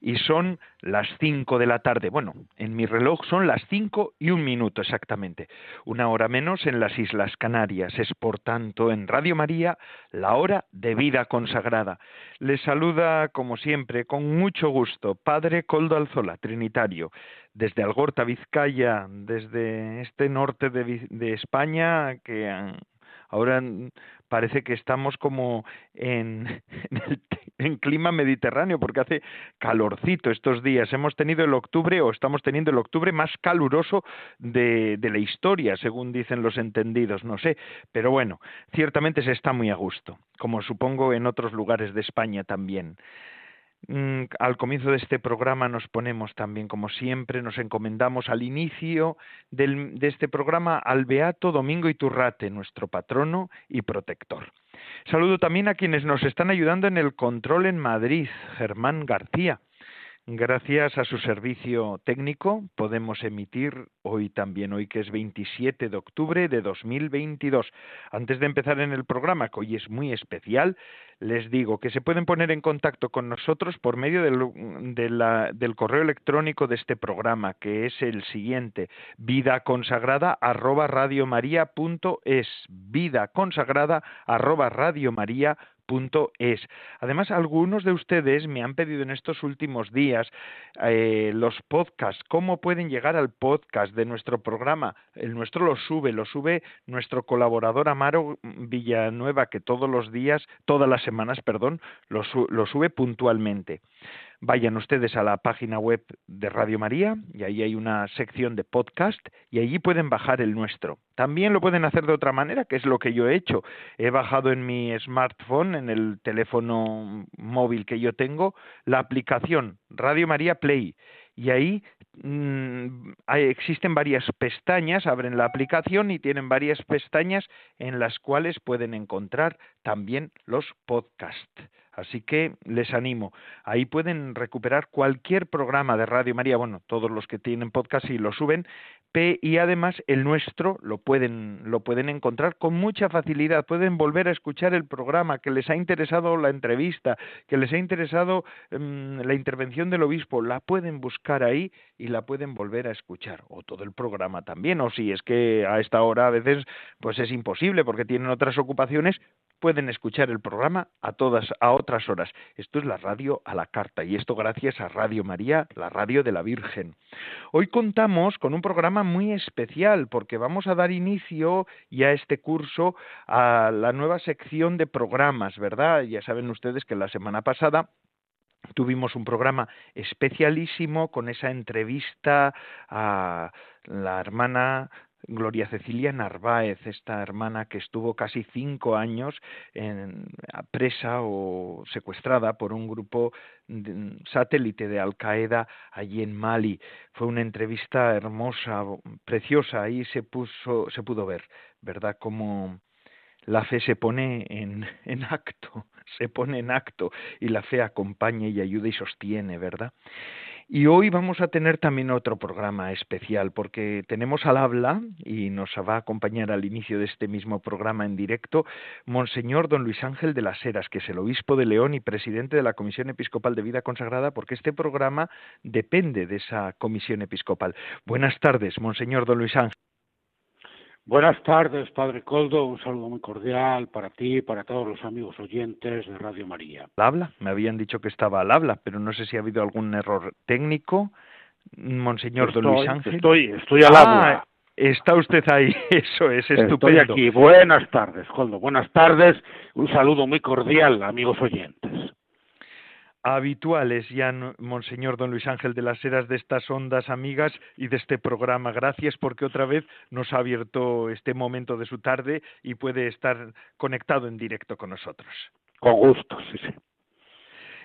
y son las cinco de la tarde. Bueno, en mi reloj son las cinco y un minuto exactamente. Una hora menos en las Islas Canarias. Es por tanto en Radio María la hora de vida consagrada. Les saluda, como siempre, con mucho gusto, Padre Coldo Alzola, Trinitario, desde Algorta, Vizcaya, desde este norte de, de España que ahora parece que estamos como en, en, clima mediterráneo porque hace calorcito estos días. Hemos tenido el octubre o estamos teniendo el octubre más caluroso de, de la historia, según dicen los entendidos, no sé. Pero bueno, ciertamente se está muy a gusto, como supongo en otros lugares de España también. Mm, al comienzo de este programa nos ponemos también, como siempre, nos encomendamos al inicio del, de este programa al Beato Domingo Iturrate, nuestro patrono y protector. Saludo también a quienes nos están ayudando en el control en Madrid, Germán García, Gracias a su servicio técnico podemos emitir hoy también, hoy que es 27 de octubre de 2022. Antes de empezar en el programa, que hoy es muy especial, les digo que se pueden poner en contacto con nosotros por medio del, correo electrónico de este programa, que es el siguiente, vida consagrada arroba es. Además, algunos de ustedes me han pedido en estos últimos días eh, los podcasts, cómo pueden llegar al podcast de nuestro programa. El nuestro lo sube, lo sube nuestro colaborador Amaro Villanueva, que todos los días, todas las semanas, perdón, lo, lo sube puntualmente vayan ustedes a la página web de Radio María y ahí hay una sección de podcast y allí pueden bajar el nuestro. También lo pueden hacer de otra manera, que es lo que yo he hecho. He bajado en mi smartphone, en el teléfono móvil que yo tengo, la aplicación Radio María Play y ahí mm, existen varias pestañas, abren la aplicación y tienen varias pestañas en las cuales pueden encontrar también los podcasts. Así que les animo. Ahí pueden recuperar cualquier programa de Radio María, bueno, todos los que tienen podcast y lo suben, y además el nuestro lo pueden, lo pueden encontrar con mucha facilidad. Pueden volver a escuchar el programa, que les ha interesado la entrevista, que les ha interesado mm, la intervención del obispo, la pueden buscar ahí y la pueden volver a escuchar. O todo el programa también, o si es que a esta hora a veces pues es imposible porque tienen otras ocupaciones, pueden escuchar el programa a todas a otras horas. Esto es la radio a la carta y esto gracias a Radio María, la radio de la Virgen. Hoy contamos con un programa muy especial porque vamos a dar inicio ya a este curso a la nueva sección de programas, ¿verdad? Ya saben ustedes que la semana pasada tuvimos un programa especialísimo con esa entrevista a la hermana Gloria Cecilia Narváez, esta hermana que estuvo casi cinco años en, presa o secuestrada por un grupo satélite de Al Qaeda allí en Mali. Fue una entrevista hermosa, preciosa, ahí se puso, se pudo ver, ¿verdad? Cómo la fe se pone en, en acto, se pone en acto y la fe acompaña y ayuda y sostiene, ¿verdad? Y hoy vamos a tener también otro programa especial porque tenemos al habla y nos va a acompañar al inicio de este mismo programa en directo Monseñor Don Luis Ángel de las Heras, que es el obispo de León y presidente de la Comisión Episcopal de Vida Consagrada, porque este programa depende de esa comisión episcopal. Buenas tardes, Monseñor Don Luis Ángel. Buenas tardes, Padre Coldo. Un saludo muy cordial para ti y para todos los amigos oyentes de Radio María. ¿Al habla? Me habían dicho que estaba al habla, pero no sé si ha habido algún error técnico. Monseñor Don Luis Ángel. Estoy, estoy al habla. Ah, está usted ahí, eso es estupendo. Estoy aquí. Buenas tardes, Coldo. Buenas tardes. Un saludo muy cordial, amigos oyentes habituales ya, Monseñor Don Luis Ángel de las Heras, de estas ondas amigas y de este programa. Gracias porque otra vez nos ha abierto este momento de su tarde y puede estar conectado en directo con nosotros. Con gusto, sí, sí.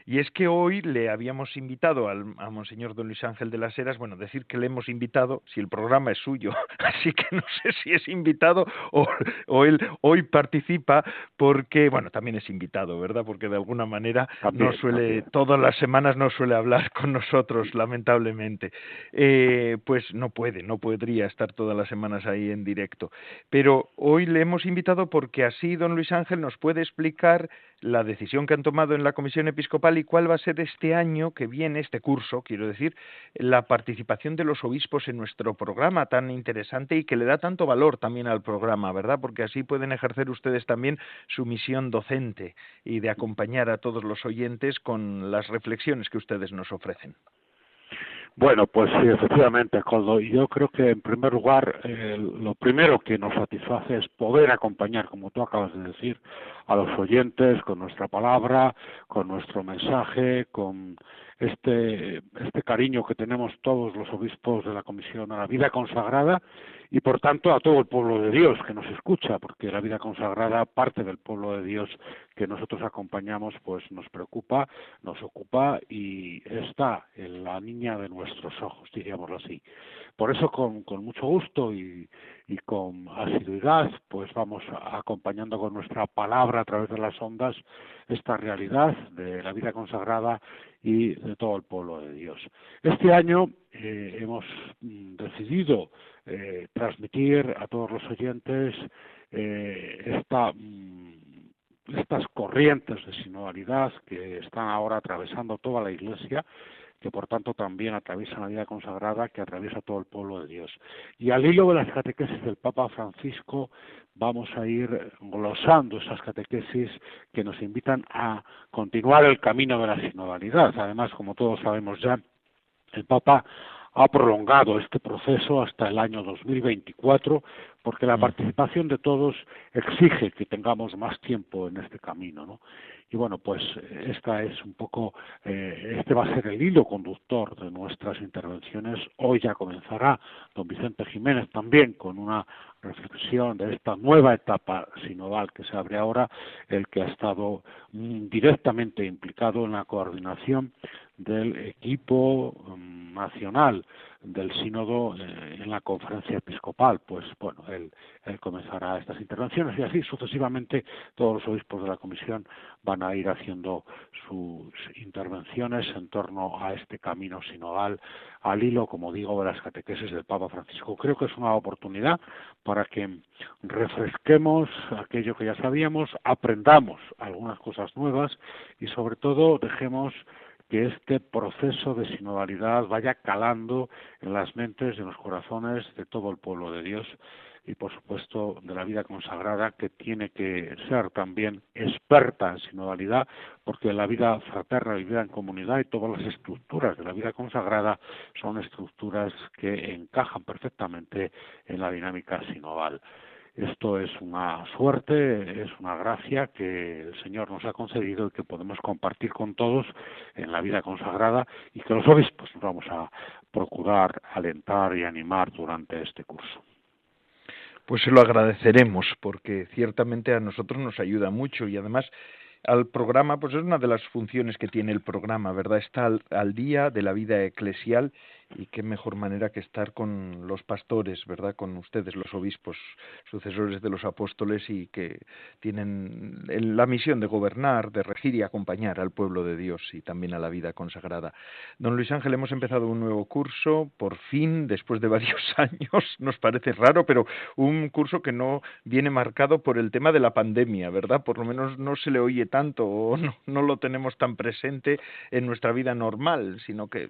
Y es que hoy le habíamos invitado al, a Monseñor Don Luis Ángel de las Heras, bueno, decir que le hemos invitado, si el programa es suyo, así que no sé si es invitado o, o él hoy participa porque, bueno, también es invitado, ¿verdad? Porque de alguna manera no suele, todas las semanas no suele hablar con nosotros, lamentablemente. Eh, pues no puede, no podría estar todas las semanas ahí en directo. Pero hoy le hemos invitado porque así Don Luis Ángel nos puede explicar la decisión que han tomado en la Comisión Episcopal y cuál va a ser este año que viene, este curso, quiero decir, la participación de los obispos en nuestro programa tan interesante y que le da tanto valor también al programa, ¿verdad? Porque así pueden ejercer ustedes también su misión docente y de acompañar a todos los oyentes con las reflexiones que ustedes nos ofrecen. Bueno, pues sí, efectivamente, Coldo. Yo creo que en primer lugar, eh, lo primero que nos satisface es poder acompañar, como tú acabas de decir, a los oyentes con nuestra palabra, con nuestro mensaje, con este, este cariño que tenemos todos los obispos de la Comisión a la vida consagrada y por tanto a todo el pueblo de Dios que nos escucha, porque la vida consagrada, parte del pueblo de Dios que nosotros acompañamos, pues nos preocupa, nos ocupa y está en la niña de nuestros ojos, diríamoslo así. Por eso con, mucho gusto y, y con asiduidad, pues vamos acompañando con nuestra palabra a través de las ondas esta realidad de la vida consagrada y de todo el pueblo de Dios. Este año eh, hemos mm, decidido eh, transmitir a todos los oyentes eh, esta, mm, estas corrientes de sinodalidad que están ahora atravesando toda la Iglesia que por tanto también atraviesan la vida consagrada que atraviesa todo el pueblo de Dios. Y al hilo de las catequesis del Papa Francisco vamos a ir glosando esas catequesis que nos invitan a continuar el camino de la sinodalidad. Además, como todos sabemos ya, el Papa ha prolongado este proceso hasta el año 2024 porque la participación de todos exige que tengamos más tiempo en este camino, ¿no? Y bueno, pues esta es un poco, eh, este va a ser el hilo conductor de nuestras intervenciones. Hoy ya comenzará don Vicente Jiménez también con una reflexión de esta nueva etapa sinodal que se abre ahora, el que ha estado mm, directamente implicado en la coordinación del equipo mm, nacional del sínodo eh, en la conferencia episcopal. Pues bueno, él, comenzará estas intervenciones y así sucesivamente todos los obispos de la comisión van a ir haciendo sus intervenciones en torno a este camino sinodal al hilo, como digo, de las catequesis del Papa Francisco. Creo que es una oportunidad para que refresquemos aquello que ya sabíamos, aprendamos algunas cosas nuevas y sobre todo dejemos que este proceso de sinodalidad vaya calando en las mentes y en los corazones de todo el pueblo de Dios y por supuesto de la vida consagrada que tiene que ser también experta en sinodalidad porque la vida fraterna y vida en comunidad y todas las estructuras de la vida consagrada son estructuras que encajan perfectamente en la dinámica sinodal. Esto es una suerte, es una gracia que el Señor nos ha concedido y que podemos compartir con todos en la vida consagrada y que los obispos vamos a procurar alentar y animar durante este curso. Pues se lo agradeceremos porque ciertamente a nosotros nos ayuda mucho y además al programa, pues es una de las funciones que tiene el programa, ¿verdad? Está al, día de la vida eclesial y qué mejor manera que estar con los pastores, ¿verdad? Con ustedes, los obispos, sucesores de los apóstoles y que tienen la misión de gobernar, de regir y acompañar al pueblo de Dios y también a la vida consagrada. Don Luis Ángel, hemos empezado un nuevo curso, por fin, después de varios años, nos parece raro, pero un curso que no viene marcado por el tema de la pandemia, ¿verdad? Por lo menos no se le oye tanto o no, no lo tenemos tan presente en nuestra vida normal, sino que eh,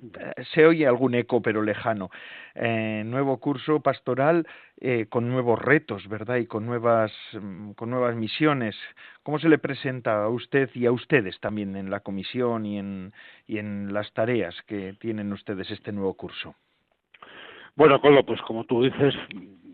se oye algún eco pero lejano. Eh, nuevo curso pastoral eh, con nuevos retos, ¿verdad? Y con nuevas, mm, con nuevas misiones. ¿Cómo se le presenta a usted y a ustedes también en la comisión y en, y en las tareas que tienen ustedes este nuevo curso? Bueno, Colo, pues como tú dices,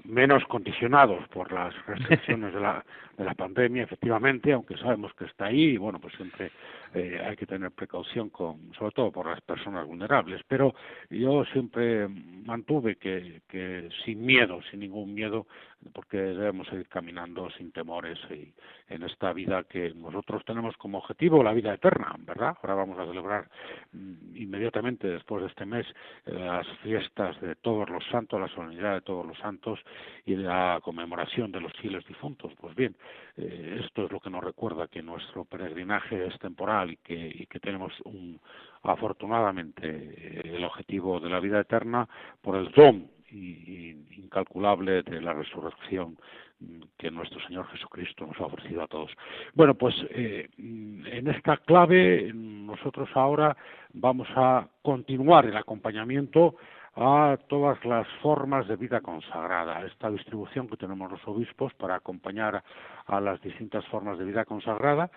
menos condicionados por las restricciones de la, de la pandemia, efectivamente, aunque sabemos que está ahí, y bueno, pues siempre eh, hay que tener precaución con, sobre todo por las personas vulnerables. Pero yo siempre mantuve que, que sin miedo, sin ningún miedo, porque debemos seguir caminando sin temores y en esta vida que nosotros tenemos como objetivo la vida eterna, ¿verdad? Ahora vamos a celebrar mm, inmediatamente después de este mes eh, las fiestas de todos los santos, la solemnidad de todos los santos y la conmemoración de los fieles difuntos. Pues bien, eh, esto es lo que nos recuerda que nuestro peregrinaje es temporal y que, y que tenemos un, afortunadamente eh, el objetivo de la vida eterna por el don y, incalculable de la resurrección que nuestro Señor Jesucristo nos ha ofrecido a todos. Bueno, pues eh, en esta clave nosotros ahora vamos a continuar el acompañamiento a todas las formas de vida consagrada, esta distribución que tenemos los obispos para acompañar a las distintas formas de vida consagrada,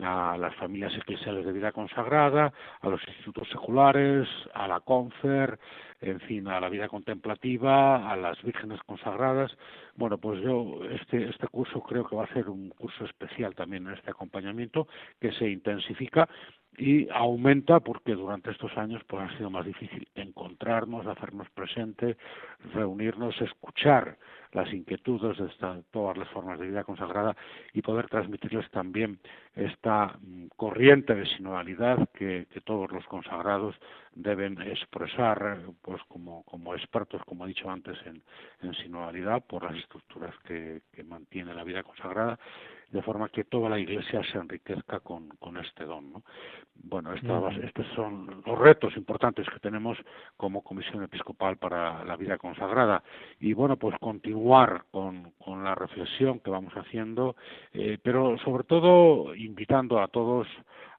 a las familias eclesiales de vida consagrada, a los institutos seculares, a la confer, en fin, a la vida contemplativa, a las vírgenes consagradas. Bueno, pues yo este, este curso creo que va a ser un curso especial también en este acompañamiento que se intensifica y aumenta porque durante estos años pues ha sido más difícil encontrarnos, hacernos presente, reunirnos, escuchar las inquietudes de todas las formas de vida consagrada y poder transmitirles también esta mm, corriente de sinodalidad que, todos los consagrados deben expresar pues como, como expertos, como he dicho antes, en, en sinodalidad por las estructuras que, que mantiene la vida consagrada de forma que toda la Iglesia se enriquezca con, con este don. ¿no? Bueno, estos son los retos importantes que tenemos como Comisión Episcopal para la Vida Consagrada. Y bueno, pues continuar con, con la reflexión que vamos haciendo, eh, pero sobre todo invitando a todos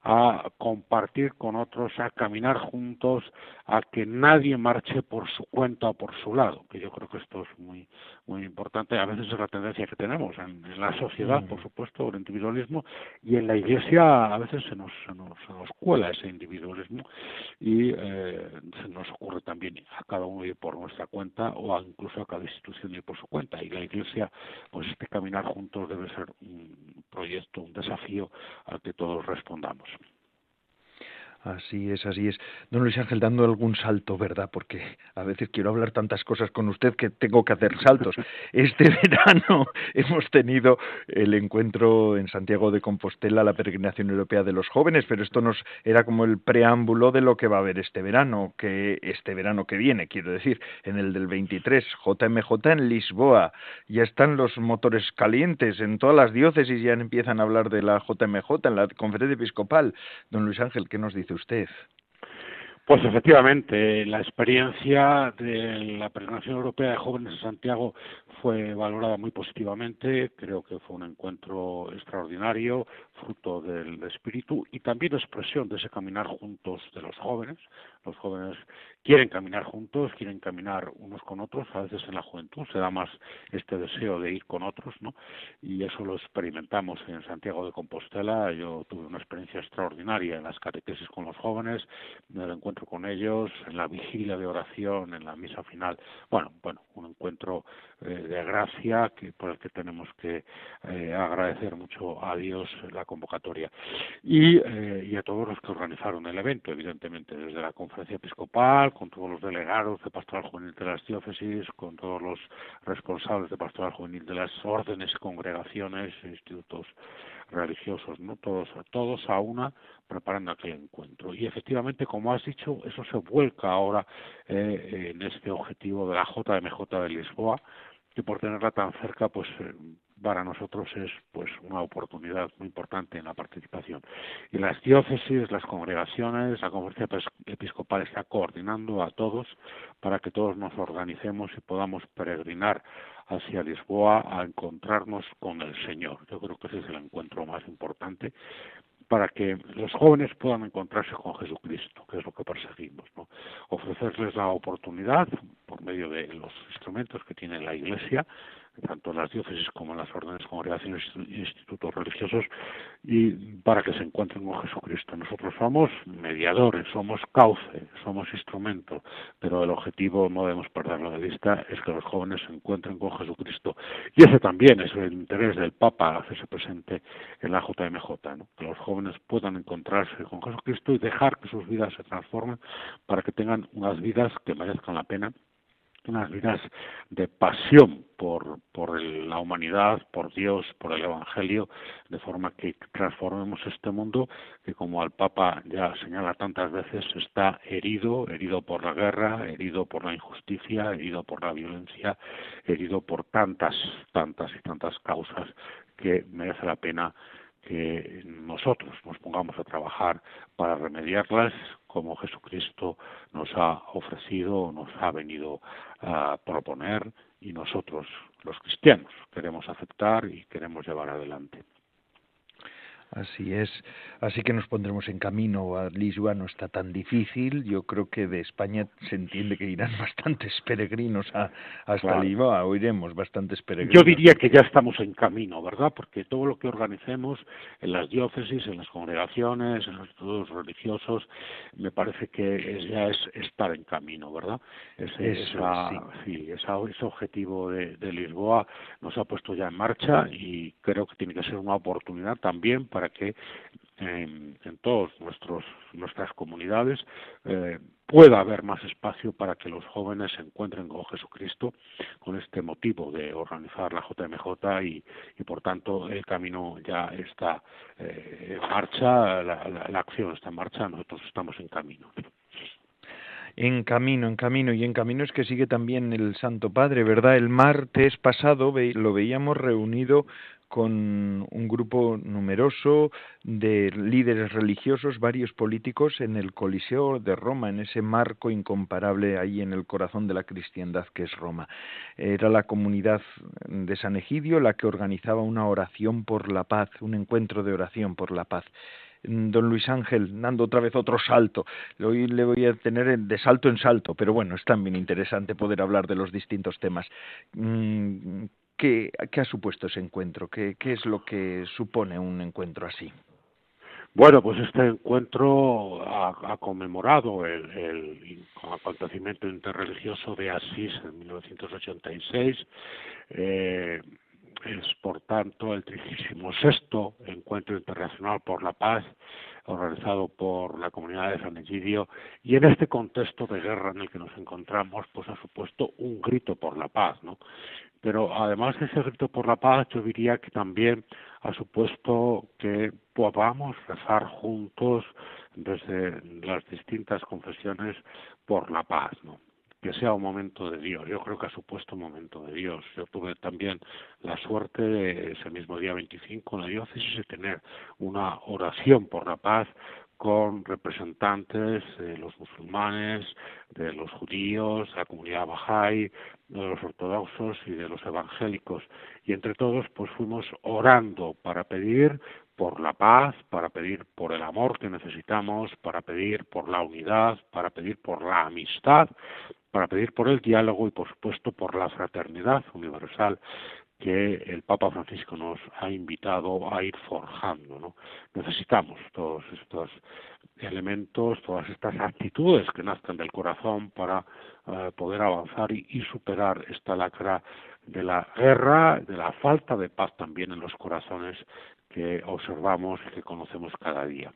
a compartir con otros, a caminar juntos, a que nadie marche por su cuenta o por su lado, que yo creo que esto es muy muy importante. A veces es la tendencia que tenemos en, la sociedad, por supuesto, el individualismo, y en la Iglesia a veces se nos, se nos, nos cuela ese individualismo y eh, se nos ocurre también a cada uno ir por nuestra cuenta o incluso a cada institución ir por su cuenta. Y la Iglesia, pues este caminar juntos debe ser un proyecto, un desafío al que todos respondamos. Así es, así es. Don Luis Ángel, dando algún salto, ¿verdad? Porque a veces quiero hablar tantas cosas con usted que tengo que hacer saltos. Este verano hemos tenido el encuentro en Santiago de Compostela, la peregrinación europea de los jóvenes, pero esto nos era como el preámbulo de lo que va a haber este verano, que este verano que viene, quiero decir, en el del 23, JMJ en Lisboa. Ya están los motores calientes en todas las diócesis, ya empiezan a hablar de la JMJ en la conferencia episcopal. Don Luis Ángel, ¿qué nos dice usted? Pues efectivamente, la experiencia de la Peregrinación Europea de Jóvenes de Santiago fue valorada muy positivamente, creo que fue un encuentro extraordinario, fruto del espíritu y también expresión de ese caminar juntos de los jóvenes. Los jóvenes quieren caminar juntos, quieren caminar unos con otros, a veces en la juventud se da más este deseo de ir con otros, ¿no? Y eso lo experimentamos en Santiago de Compostela. Yo tuve una experiencia extraordinaria en las catequesis con los jóvenes, en el encuentro con ellos, en la vigilia de oración, en la misa final. Bueno, bueno, un encuentro eh, de gracia que por el que tenemos que eh, agradecer mucho a Dios la convocatoria y, eh, y a todos los que organizaron el evento, evidentemente, desde la conferencia episcopal, con todos los delegados de pastoral juvenil de las diócesis, con todos los responsables de pastoral juvenil de las órdenes, congregaciones, institutos religiosos, no todos, todos a una preparando aquel encuentro. Y efectivamente, como has dicho, eso se vuelca ahora eh, en este objetivo de la JMJ de Lisboa, que por tenerla tan cerca, pues eh, para nosotros es pues una oportunidad muy importante en la participación. Y las diócesis, las congregaciones, la conferencia episcopal está coordinando a todos para que todos nos organicemos y podamos peregrinar hacia Lisboa a encontrarnos con el Señor. Yo creo que ese es el encuentro más importante para que los jóvenes puedan encontrarse con Jesucristo, que es lo que perseguimos, ¿no? Ofrecerles la oportunidad, por medio de los instrumentos que tiene la Iglesia, tanto en las diócesis como en las órdenes, congregaciones e institutos religiosos, y para que se encuentren con Jesucristo. Nosotros somos mediadores, somos cauce, somos instrumento, pero el objetivo, no debemos perderlo de vista, es que los jóvenes se encuentren con Jesucristo. Y ese también es el interés del Papa, hacerse presente en la JMJ, que los jóvenes puedan encontrarse con Jesucristo y dejar que sus vidas se transformen para que tengan unas vidas que merezcan la pena unas vidas de pasión por, por la humanidad, por Dios, por el Evangelio, de forma que transformemos este mundo que, como al Papa ya señala tantas veces, está herido, herido por la guerra, herido por la injusticia, herido por la violencia, herido por tantas, tantas y tantas causas que merece la pena que nosotros nos pongamos a trabajar para remediarlas como Jesucristo nos ha ofrecido, nos ha venido a proponer y nosotros los cristianos queremos aceptar y queremos llevar adelante. Así es. Así que nos pondremos en camino. A Lisboa no está tan difícil. Yo creo que de España se entiende que irán bastantes peregrinos a, hasta Lisboa. Oiremos bastantes peregrinos. Yo diría que ya estamos en camino, ¿verdad? Porque todo lo que organicemos en las diócesis, en las congregaciones, en los institutos religiosos, me parece que ya es estar en camino, ¿verdad? Ese, sí. ese objetivo de, de Lisboa nos ha puesto ya en marcha y creo que tiene que ser una oportunidad también para que en, en todas nuestras comunidades eh, pueda haber más espacio para que los jóvenes se encuentren con Jesucristo con este motivo de organizar la JMJ y, y por tanto el camino ya está eh, en marcha, la, la acción está en marcha, nosotros estamos en camino en camino, en camino, y en camino es que sigue también el Santo Padre, ¿verdad? El martes pasado lo veíamos reunido con un grupo numeroso de líderes religiosos, varios políticos en el Coliseo de Roma, en ese marco incomparable ahí en el corazón de la cristiandad que es Roma. Era la comunidad de San Egidio la que organizaba una oración por la paz, un encuentro de oración por la paz don Luis Ángel dando otra vez otro salto. Hoy le voy a tener de salto en salto, pero bueno, es también interesante poder hablar de los distintos temas. ¿Qué, ha supuesto ese encuentro? ¿Qué, ¿Qué, es lo que supone un encuentro así? Bueno, pues este encuentro ha, conmemorado el, el, acontecimiento interreligioso de Asís en 1986. Eh, es, por tanto, el 36 Encuentro Internacional por la Paz organizado por la comunidad de San Egidio y en este contexto de guerra en el que nos encontramos pues ha supuesto un grito por la paz no pero además de ese grito por la paz, yo diría que también ha supuesto que podamos rezar juntos desde las distintas confesiones por la paz, ¿no? que sea un momento de Dios. Yo creo que ha supuesto un momento de Dios. Yo tuve también la suerte de ese mismo día 25 en la diócesis de tener una oración por la paz con representantes de los musulmanes, de los judíos, de la comunidad bahá'í, de los ortodoxos y de los evangélicos. Y entre todos, pues fuimos orando para pedir por la paz, para pedir por el amor que necesitamos, para pedir por la unidad, para pedir por la amistad, para pedir por el diálogo y, por supuesto, por la fraternidad universal que el Papa Francisco nos ha invitado a ir forjando. ¿no? Necesitamos todos estos elementos, todas estas actitudes que nazcan del corazón para eh, poder avanzar y, superar esta lacra de la guerra, de la falta de paz también en los corazones que observamos y que conocemos cada día.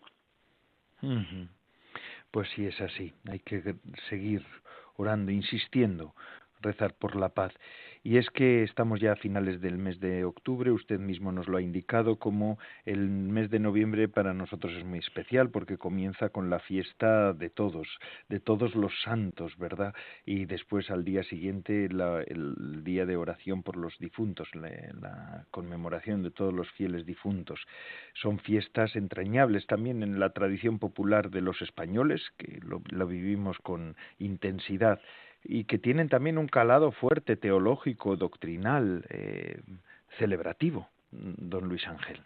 Pues sí es así, hay que seguir orando, insistiendo, rezar por la paz. Y es que estamos ya a finales del mes de octubre, usted mismo nos lo ha indicado, como el mes de noviembre para nosotros es muy especial porque comienza con la fiesta de todos, de todos los santos, ¿verdad? Y después al día siguiente el día de oración por los difuntos, la, conmemoración de todos los fieles difuntos. Son fiestas entrañables también en la tradición popular de los españoles, que lo, lo vivimos con intensidad y que tienen también un calado fuerte teológico, doctrinal, eh, celebrativo, don Luis Ángel.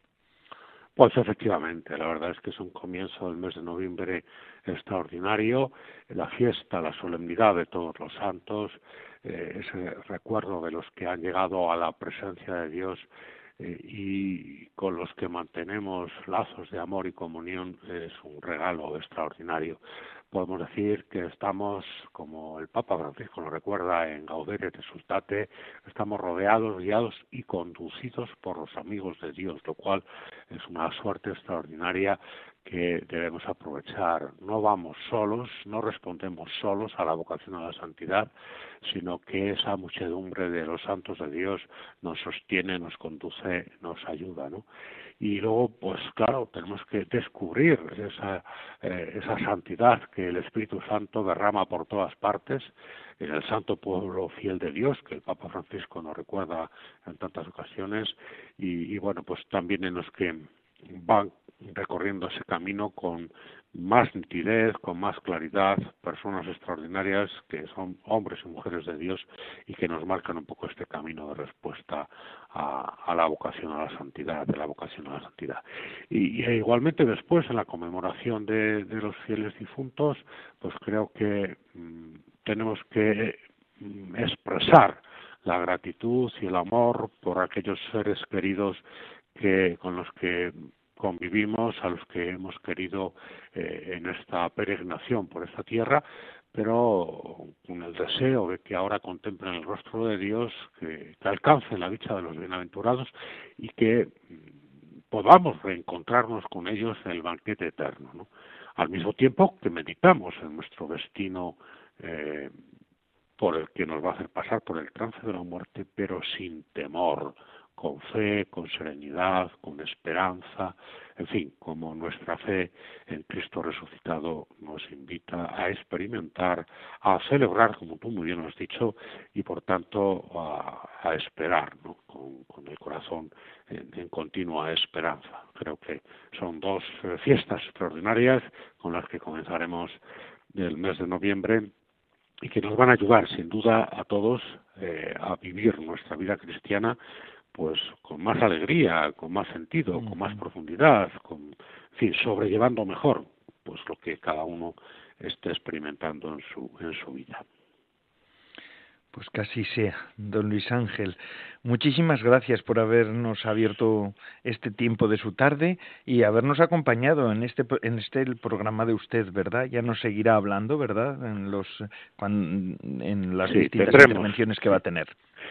Pues efectivamente, la verdad es que es un comienzo del mes de noviembre extraordinario, la fiesta, la solemnidad de todos los santos, eh, ese recuerdo de los que han llegado a la presencia de Dios eh, y con los que mantenemos lazos de amor y comunión es un regalo extraordinario. Podemos decir que estamos, como el Papa Francisco nos recuerda en Gaudere et Sultate, estamos rodeados, guiados y conducidos por los amigos de Dios, lo cual es una suerte extraordinaria que debemos aprovechar. No vamos solos, no respondemos solos a la vocación a la santidad, sino que esa muchedumbre de los santos de Dios nos sostiene, nos conduce, nos ayuda, ¿no? Y luego, pues claro, tenemos que descubrir esa, eh, esa santidad que el Espíritu Santo derrama por todas partes en el santo pueblo fiel de Dios, que el Papa Francisco nos recuerda en tantas ocasiones, y, y bueno, pues también en los que van recorriendo ese camino con más nitidez, con más claridad, personas extraordinarias que son hombres y mujeres de Dios y que nos marcan un poco este camino de respuesta a, la vocación a la santidad, de la vocación a la santidad. Y, igualmente después, en la conmemoración de, los fieles difuntos, pues creo que mm, tenemos que mm, expresar la gratitud y el amor por aquellos seres queridos que con los que convivimos, a los que hemos querido eh, en esta peregrinación por esta tierra, pero con el deseo de que ahora contemplen el rostro de Dios, que, alcancen la dicha de los bienaventurados y que mm, podamos reencontrarnos con ellos en el banquete eterno, ¿no? al mismo tiempo que meditamos en nuestro destino eh, por el que nos va a hacer pasar por el trance de la muerte, pero sin temor, con fe, con serenidad, con esperanza, en fin, como nuestra fe en Cristo resucitado nos invita a experimentar, a celebrar, como tú muy bien has dicho, y por tanto a, esperar, ¿no? con, el corazón en, continua esperanza. Creo que son dos eh, fiestas extraordinarias con las que comenzaremos el mes de noviembre y que nos van a ayudar sin duda a todos eh, a vivir nuestra vida cristiana pues con más alegría, con más sentido, con más profundidad, con, en fin, sobrellevando mejor pues lo que cada uno esté experimentando en su en su vida. Pues casi sea, don Luis Ángel. Muchísimas gracias por habernos abierto este tiempo de su tarde y habernos acompañado en este en este el programa de usted, ¿verdad? Ya nos seguirá hablando, ¿verdad? En los en las distintas intervenciones que va a tener.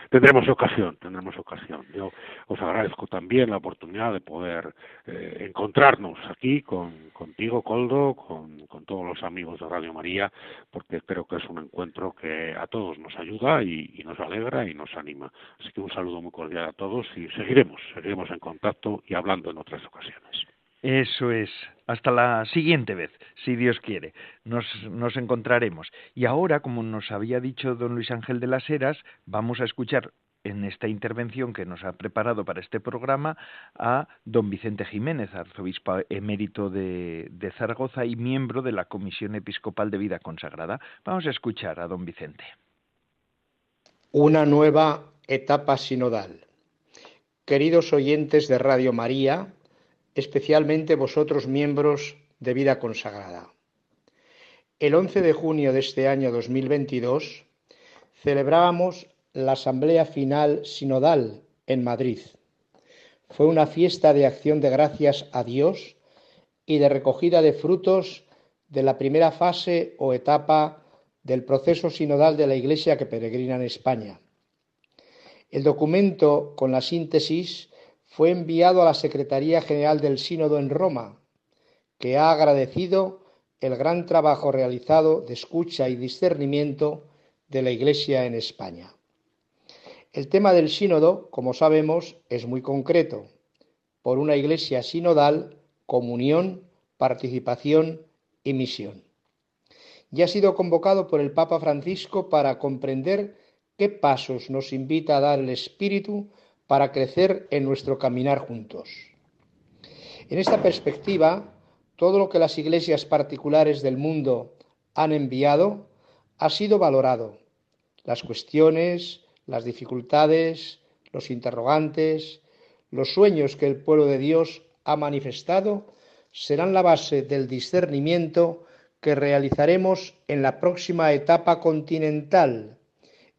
Tendremos ocasión, tendremos ocasión. Yo os agradezco también la oportunidad de poder eh, encontrarnos aquí con contigo, Coldo, con, con todos los amigos de Radio María, porque creo que es un encuentro que a todos nos ayuda y, y nos alegra y nos anima. Así que un saludo muy cordial a todos y seguiremos, seguiremos en contacto y hablando en otras ocasiones. Eso es. Hasta la siguiente vez, si Dios quiere. Nos, nos, encontraremos. Y ahora, como nos había dicho don Luis Ángel de las Heras, vamos a escuchar en esta intervención que nos ha preparado para este programa a don Vicente Jiménez, arzobispo emérito de, de Zaragoza y miembro de la Comisión Episcopal de Vida Consagrada. Vamos a escuchar a don Vicente. Una nueva etapa sinodal. Queridos oyentes de Radio María, especialmente vosotros miembros de Vida Consagrada. El 11 de junio de este año 2022 celebrábamos la Asamblea Final Sinodal en Madrid. Fue una fiesta de acción de gracias a Dios y de recogida de frutos de la primera fase o etapa del proceso sinodal de la Iglesia que peregrina en España. El documento con la síntesis fue enviado a la Secretaría General del Sínodo en Roma, que ha agradecido el gran trabajo realizado de escucha y discernimiento de la Iglesia en España. El tema del sínodo, como sabemos, es muy concreto. Por una Iglesia sinodal, comunión, participación y misión. Y ha sido convocado por el Papa Francisco para comprender ¿Qué pasos nos invita a dar el Espíritu para crecer en nuestro caminar juntos? En esta perspectiva, todo lo que las iglesias particulares del mundo han enviado ha sido valorado. Las cuestiones, las dificultades, los interrogantes, los sueños que el pueblo de Dios ha manifestado serán la base del discernimiento que realizaremos en la próxima etapa continental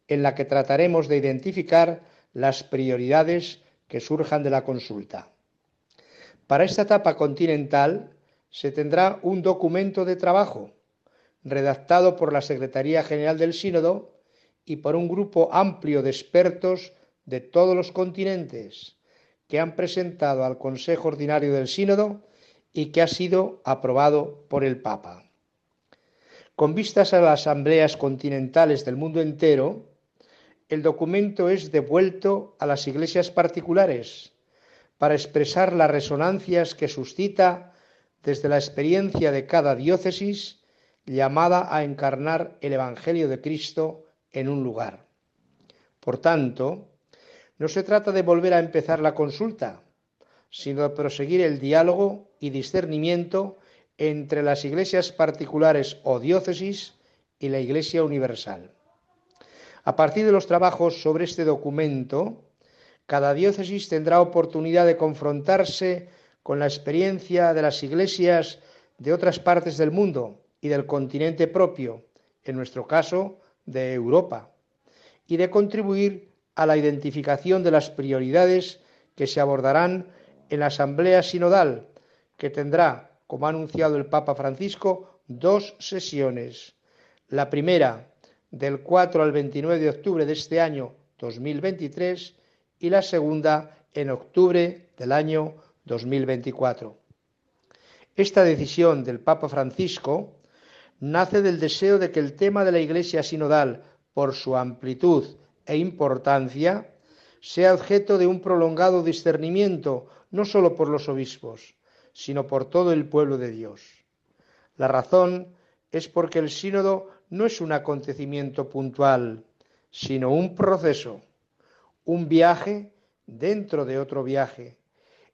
en la que trataremos de identificar las prioridades que surjan de la consulta. Para esta etapa continental se tendrá un documento de trabajo redactado por la Secretaría General del Sínodo y por un grupo amplio de expertos de todos los continentes que han presentado al Consejo Ordinario del Sínodo y que ha sido aprobado por el Papa. Con vistas a las asambleas continentales del mundo entero, el documento es devuelto a las iglesias particulares para expresar las resonancias que suscita desde la experiencia de cada diócesis llamada a encarnar el Evangelio de Cristo en un lugar. Por tanto, no se trata de volver a empezar la consulta, sino de proseguir el diálogo y discernimiento entre las iglesias particulares o diócesis y la Iglesia Universal. A partir de los trabajos sobre este documento, cada diócesis tendrá oportunidad de confrontarse con la experiencia de las iglesias de otras partes del mundo y del continente propio, en nuestro caso, de Europa, y de contribuir a la identificación de las prioridades que se abordarán en la Asamblea Sinodal, que tendrá, como ha anunciado el Papa Francisco, dos sesiones. La primera, del 4 al 29 de octubre de este año 2023, y la segunda en octubre del año 2024. Esta decisión del Papa Francisco nace del deseo de que el tema de la Iglesia sinodal, por su amplitud e importancia, sea objeto de un prolongado discernimiento, no sólo por los obispos, sino por todo el pueblo de Dios. La razón es porque el sínodo no es un acontecimiento puntual, sino un proceso, un viaje dentro de otro viaje,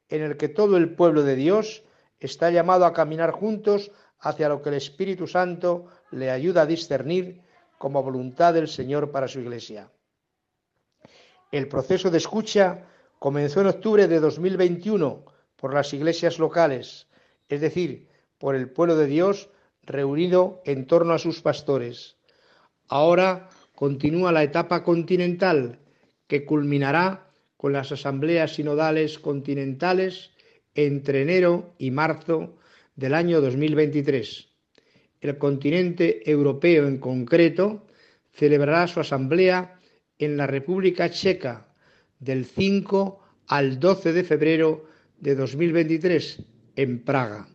en el que todo el pueblo de Dios está llamado a caminar juntos hacia lo que el Espíritu Santo le ayuda a discernir como voluntad del Señor para su Iglesia. El proceso de escucha comenzó en octubre de 2021 por las iglesias locales, es decir, por el pueblo de Dios reunido en torno a sus pastores. Ahora continúa la etapa continental que culminará con las asambleas sinodales continentales entre enero y marzo del año 2023. El continente europeo en concreto celebrará su asamblea en la República Checa del 5 al 12 de febrero de 2023 en Praga.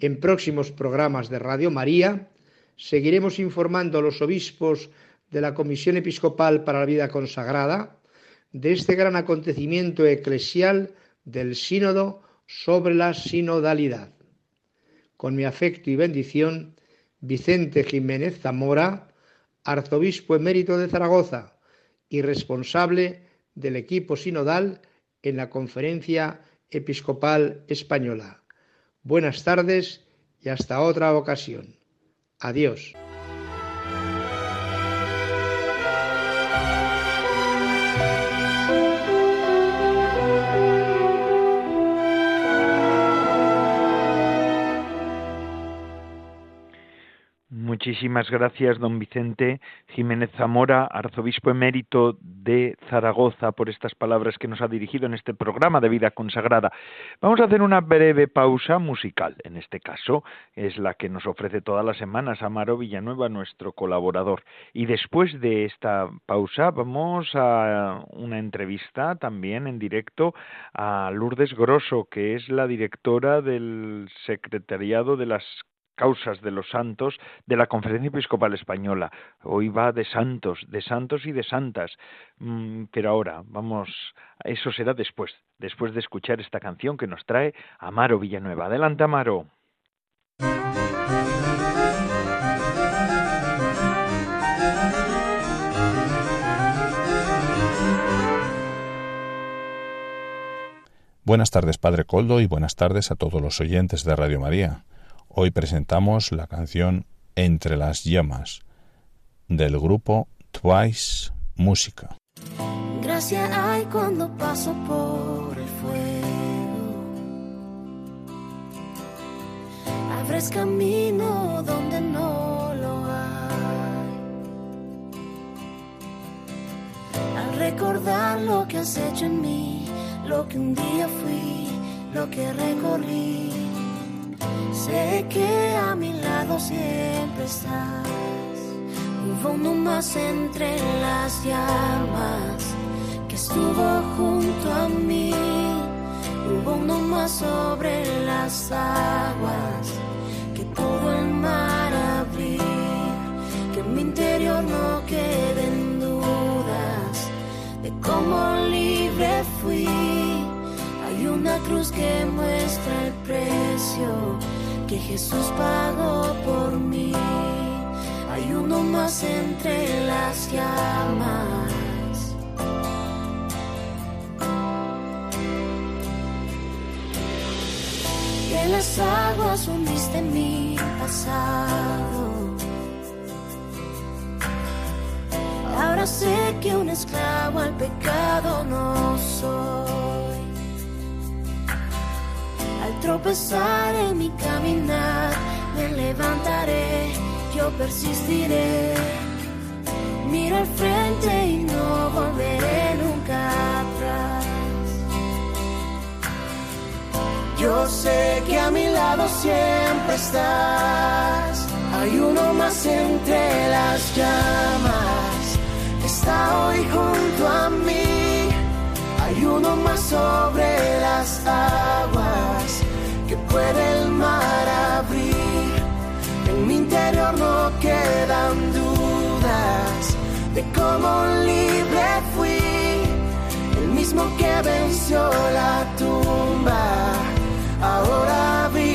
En próximos programas de Radio María seguiremos informando a los obispos de la Comisión Episcopal para la Vida Consagrada de este gran acontecimiento eclesial del sínodo sobre la sinodalidad. Con mi afecto y bendición, Vicente Jiménez Zamora, arzobispo emérito de Zaragoza y responsable del equipo sinodal en la Conferencia Episcopal Española. Buenas tardes y hasta otra ocasión. Adiós. Muchísimas gracias, don Vicente Jiménez Zamora, arzobispo emérito de Zaragoza, por estas palabras que nos ha dirigido en este programa de vida consagrada. Vamos a hacer una breve pausa musical. En este caso, es la que nos ofrece todas las semanas Amaro Villanueva, nuestro colaborador. Y después de esta pausa, vamos a una entrevista también en directo a Lourdes Grosso, que es la directora del Secretariado de las causas de los santos de la Conferencia Episcopal Española. Hoy va de santos, de santos y de santas. Mm, pero ahora, vamos, eso será después, después de escuchar esta canción que nos trae Amaro Villanueva. Adelante, Amaro. Buenas tardes, Padre Coldo, y buenas tardes a todos los oyentes de Radio María. Hoy presentamos la canción Entre las llamas del grupo Twice Música. Gracias hay cuando paso por el fuego. Abres camino donde no lo hay. recordar lo que has hecho en mí, lo que un día fui, lo que recorrí. Sé que a mi lado siempre estás. Hubo uno más entre las llamas que estuvo junto a mí. Hubo uno más sobre las aguas que todo el mar abrir. Que en mi interior no queden dudas de cómo libre fui. Una cruz que muestra el precio que Jesús pagó por mí. Hay uno más entre las llamas. En las aguas hundiste mi pasado. Ahora sé que un esclavo al pecado no soy. Tropezar en mi caminar, me levantaré, yo persistiré. Mira al frente y no volveré nunca atrás. Yo sé que a mi lado siempre estás. Hay uno más entre las llamas. Está hoy junto a mí. Hay uno más sobre las aguas puede el mar abrir. En mi interior no quedan dudas de cómo libre fui. El mismo que venció la tumba ahora vive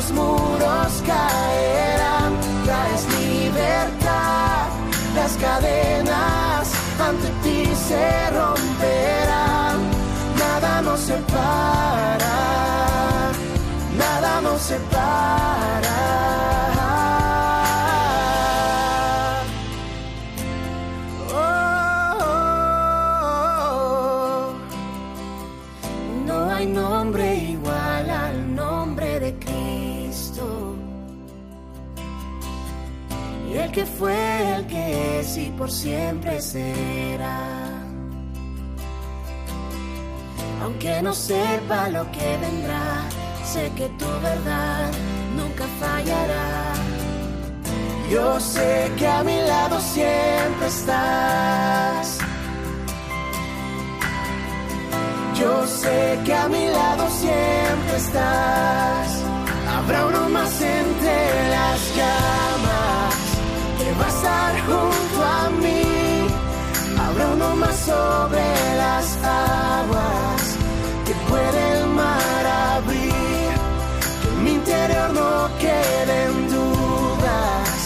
los muros caerán. Traes libertad, las cadenas ante ti se romperán. Nada nos separa, nada nos separa. Siempre será. Aunque no sepa lo que vendrá, sé que tu verdad nunca fallará. Yo sé que a mi lado siempre estás. Yo sé que a mi lado siempre estás. Habrá uno más entre las llamas estar junto a mí. Habrá uno más sobre las aguas que puede el mar abrir. Que en mi interior no queden dudas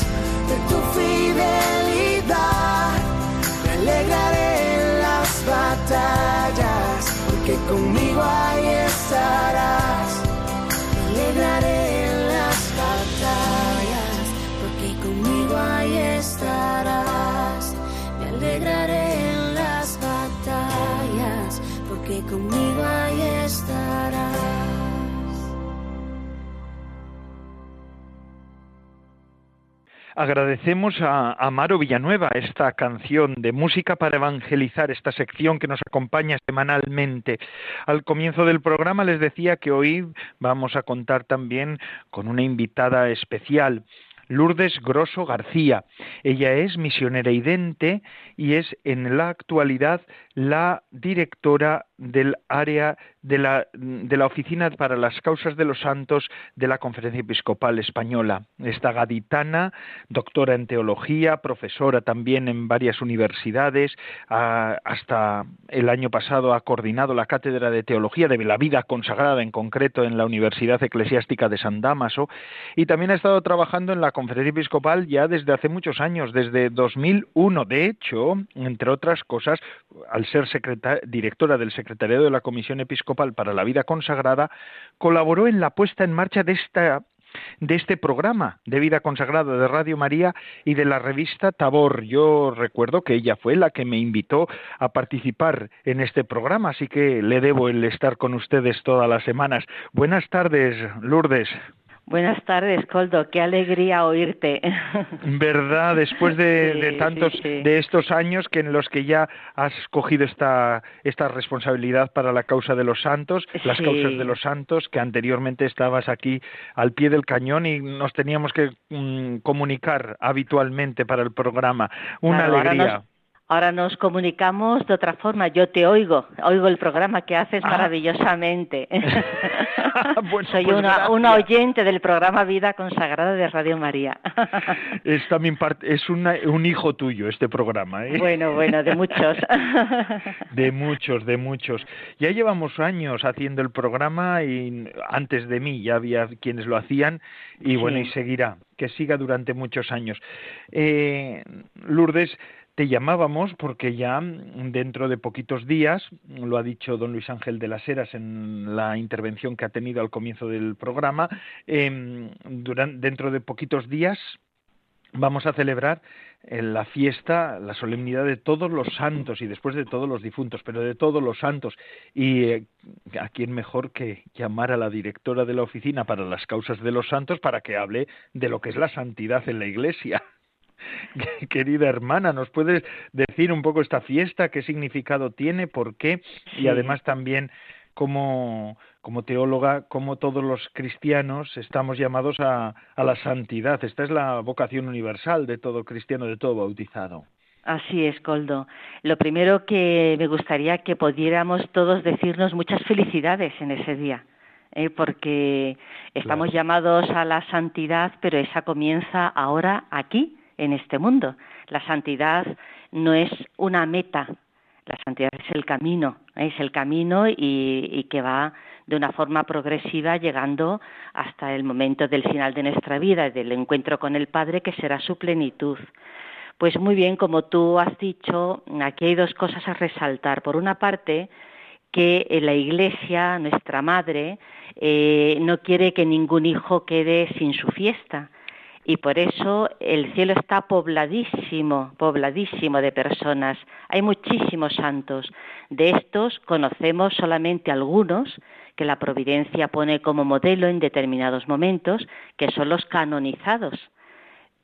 de tu fidelidad. Me alegraré en las batallas porque conmigo Agradecemos a Amaro Villanueva esta canción de música para evangelizar, esta sección que nos acompaña semanalmente. Al comienzo del programa les decía que hoy vamos a contar también con una invitada especial. Lourdes Grosso García. Ella es misionera idente y es en la actualidad la directora del área de la, de la Oficina para las Causas de los Santos de la Conferencia Episcopal Española. Esta gaditana, doctora en teología, profesora también en varias universidades, hasta el año pasado ha coordinado la cátedra de teología de la vida consagrada en concreto en la Universidad Eclesiástica de San Damaso y también ha estado trabajando en la Conferencia Episcopal ya desde hace muchos años, desde 2001. De hecho, entre otras cosas, al ser directora del Secretariado de la Comisión Episcopal para la Vida Consagrada, colaboró en la puesta en marcha de esta de este programa de vida consagrada de Radio María y de la revista Tabor. Yo recuerdo que ella fue la que me invitó a participar en este programa, así que le debo el estar con ustedes todas las semanas. Buenas tardes, Lourdes. Buenas tardes, Coldo. Qué alegría oírte. Verdad, después de, tantos de estos años que en los que ya has cogido esta esta responsabilidad para la causa de los santos, las causas de los santos, que anteriormente estabas aquí al pie del cañón y nos teníamos que mm, comunicar habitualmente para el programa. Una alegría. Ahora nos comunicamos de otra forma. Yo te oigo, oigo el programa que haces ah. maravillosamente. Soy pues una, oyente del programa Vida Consagrada de Radio María. es también parte, es un hijo tuyo este programa. ¿eh? Bueno, bueno, de muchos. de muchos, de muchos. Ya llevamos años haciendo el programa y antes de mí ya había quienes lo hacían y bueno, y seguirá, que siga durante muchos años. Eh, Lourdes, te llamábamos porque ya dentro de poquitos días, lo ha dicho don Luis Ángel de las Heras en la intervención que ha tenido al comienzo del programa, eh, dentro de poquitos días vamos a celebrar eh, la fiesta, la solemnidad de todos los santos y después de todos los difuntos, pero de todos los santos. Y eh, a quién mejor que llamar a la directora de la oficina para las causas de los santos para que hable de lo que es la santidad en la Iglesia. Querida hermana, ¿nos puedes decir un poco esta fiesta, qué significado tiene, por qué? Y además también como, como teóloga, como todos los cristianos estamos llamados a, a la santidad. Esta es la vocación universal de todo cristiano, de todo bautizado. Así es, Coldo. Lo primero que me gustaría que pudiéramos todos decirnos muchas felicidades en ese día, ¿eh? porque estamos llamados a la santidad, pero esa comienza ahora aquí, en este mundo. La santidad no es una meta, la santidad es el camino, es el camino y, que va de una forma progresiva llegando hasta el momento del final de nuestra vida, del encuentro con el Padre que será su plenitud. Pues muy bien, como tú has dicho, aquí hay dos cosas a resaltar. Por una parte, que la Iglesia, nuestra Madre, eh, no quiere que ningún hijo quede sin su fiesta y por eso el cielo está pobladísimo, pobladísimo de personas. Hay muchísimos santos. De estos conocemos solamente algunos que la providencia pone como modelo en determinados momentos, que son los canonizados.